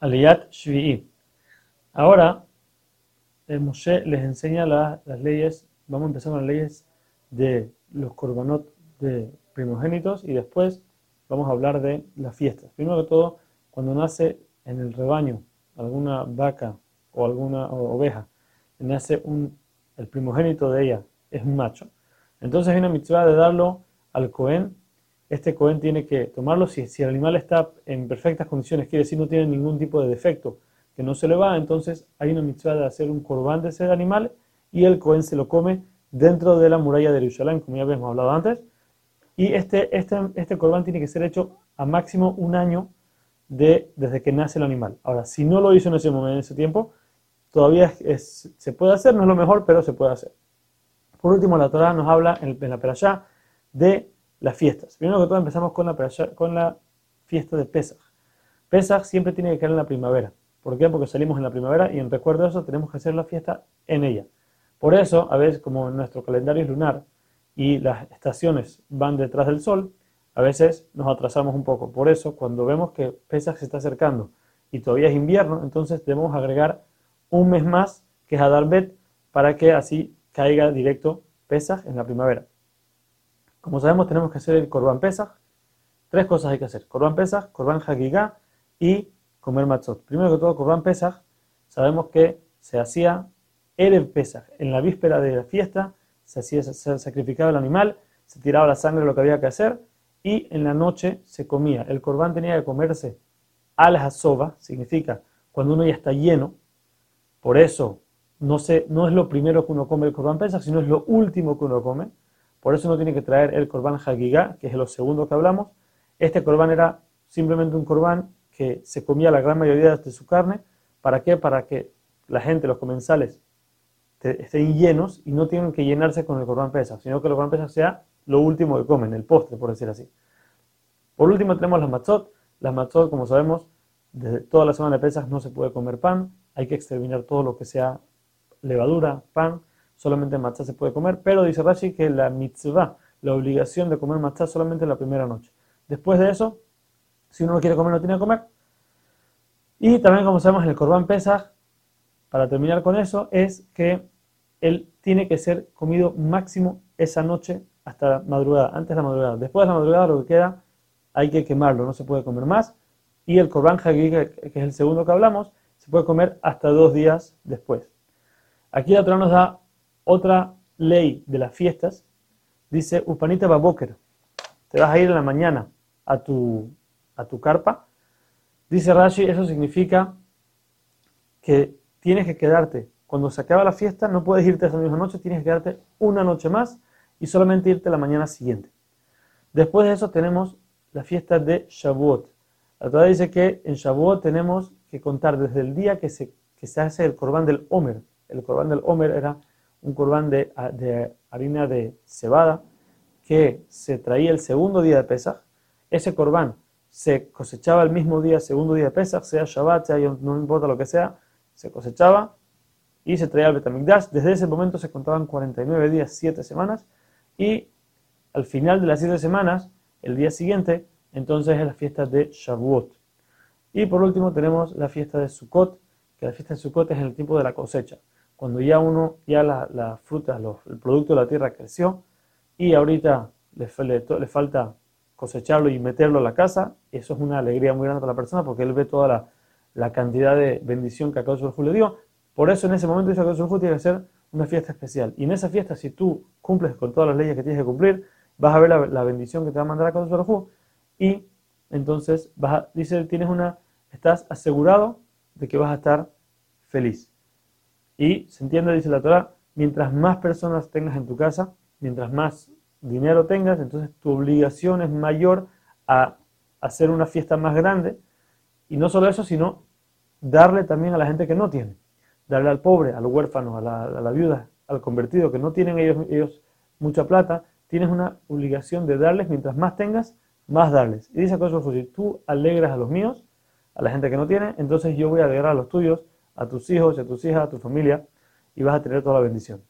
Aliyat Shvi'i. Ahora, el Moshe les enseña las leyes, vamos a empezar con las leyes de los korbanot de primogénitos y después vamos a hablar de las fiestas. Primero que todo, cuando nace en el rebaño alguna vaca o alguna oveja, nace un, el primogénito de ella, es un macho. Entonces hay una mitzvah de darlo al Cohen. Este Cohen tiene que tomarlo si, el animal está en perfectas condiciones, quiere decir no tiene ningún tipo de defecto, que no se le va, entonces hay una mitzvah de hacer un corbán de ese animal y el Cohen se lo come dentro de la muralla de Jerusalén, como ya habíamos hablado antes. Y este, este, este corbán tiene que ser hecho a máximo un año de, desde que nace el animal. Ahora, si no lo hizo en ese momento, en ese tiempo, todavía se puede hacer, no es lo mejor, pero se puede hacer. Por último, la Torah nos habla en, la perashá de las fiestas. Primero que todo empezamos con la, con la fiesta de Pesach. Pesach siempre tiene que caer en la primavera. ¿Por qué? Porque salimos en la primavera y en recuerdo de eso tenemos que hacer la fiesta en ella. Por eso, a veces, como nuestro calendario es lunar y las estaciones van detrás del sol, a veces nos atrasamos un poco. Por eso, cuando vemos que Pesach se está acercando y todavía es invierno, entonces debemos agregar un mes más, que es Adarbet, para que así caiga directo Pesach en la primavera. Como sabemos, tenemos que hacer el Corban Pesach. Tres cosas hay que hacer: Corban Pesach, Corban Hagigah y comer matzot. Primero que todo, Corban Pesach, sabemos que se hacía Erev Pesach, en la víspera de la fiesta, se, hacía, se sacrificaba el animal, se tiraba la sangre, lo que había que hacer, y en la noche se comía. El corbán tenía que comerse al hasoba, significa cuando uno ya está lleno, por eso no, no es lo primero que uno come el corbán pesach, sino es lo último que uno come. Por eso uno tiene que traer el corbán hagigá, que es lo segundo que hablamos. Este corbán era simplemente un corbán que se comía la gran mayoría de su carne. ¿Para qué? Para que la gente, los comensales, estén llenos y no tienen que llenarse con el corbán pesa, sino que el corbán pesa sea lo último que comen, el postre, por decir así. Por último tenemos las matzot. Las matzot, como sabemos, desde toda la semana de pesas no se puede comer pan, hay que exterminar todo lo que sea levadura, pan, solamente matzah se puede comer, pero dice Rashi que la mitzvah, la obligación de comer matzah solamente en la primera noche. Después de eso, si uno no quiere comer, no tiene que comer. Y también, como sabemos, el Corban Pesach, para terminar con eso, es que él tiene que ser comido máximo esa noche hasta la madrugada, antes de la madrugada. Después de la madrugada, lo que queda, hay que quemarlo, no se puede comer más. Y el Corban Hagui, que es el segundo que hablamos, se puede comer hasta dos días después. Aquí la Torah nos da otra ley de las fiestas. Dice, Upanita Baboker, te vas a ir en la mañana a tu, a tu carpa. Dice Rashi, eso significa que tienes que quedarte. Cuando se acaba la fiesta, no puedes irte esa misma noche, tienes que quedarte una noche más y solamente irte la mañana siguiente. Después de eso tenemos la fiesta de Shavuot. La Torah dice que en Shavuot tenemos que contar desde el día que se, que se hace el corbán del Omer, el corbán del Homer era un corbán de, harina de cebada que se traía el segundo día de Pesach. Ese corbán se cosechaba el mismo día, segundo día de Pesach, sea Shabbat, sea no importa lo que sea, se cosechaba y se traía al Betamigdash. Desde ese momento se contaban 49 días, 7 semanas, y al final de las 7 semanas, el día siguiente, entonces es la fiesta de Shavuot. Y por último tenemos la fiesta de Sukkot, que la fiesta de Sukkot es en el tiempo de la cosecha cuando ya uno, ya la, la fruta, el producto de la tierra creció y ahorita le, falta cosecharlo y meterlo a la casa, eso es una alegría muy grande para la persona porque él ve toda la, cantidad de bendición que Akadosh Baruj le dio. Por eso en ese momento dice Akadosh Baruj tiene que ser una fiesta especial. Y en esa fiesta, si tú cumples con todas las leyes que tienes que cumplir, vas a ver la, bendición que te va a mandar Akadosh Baruj y entonces vas a, dice, tienes una, estás asegurado de que vas a estar feliz. Y se entiende, dice la Torah, mientras más personas tengas en tu casa, mientras más dinero tengas, entonces tu obligación es mayor a hacer una fiesta más grande. Y no solo eso, sino darle también a la gente que no tiene. Darle al pobre, al huérfano, a la, viuda, al convertido, que no tienen ellos, mucha plata, tienes una obligación de darles, mientras más tengas, más darles. Y dice cosa si tú alegras a los míos, a la gente que no tiene, entonces yo voy a alegrar a los tuyos a tus hijos, a tus hijas, a tu familia, y vas a tener toda la bendición.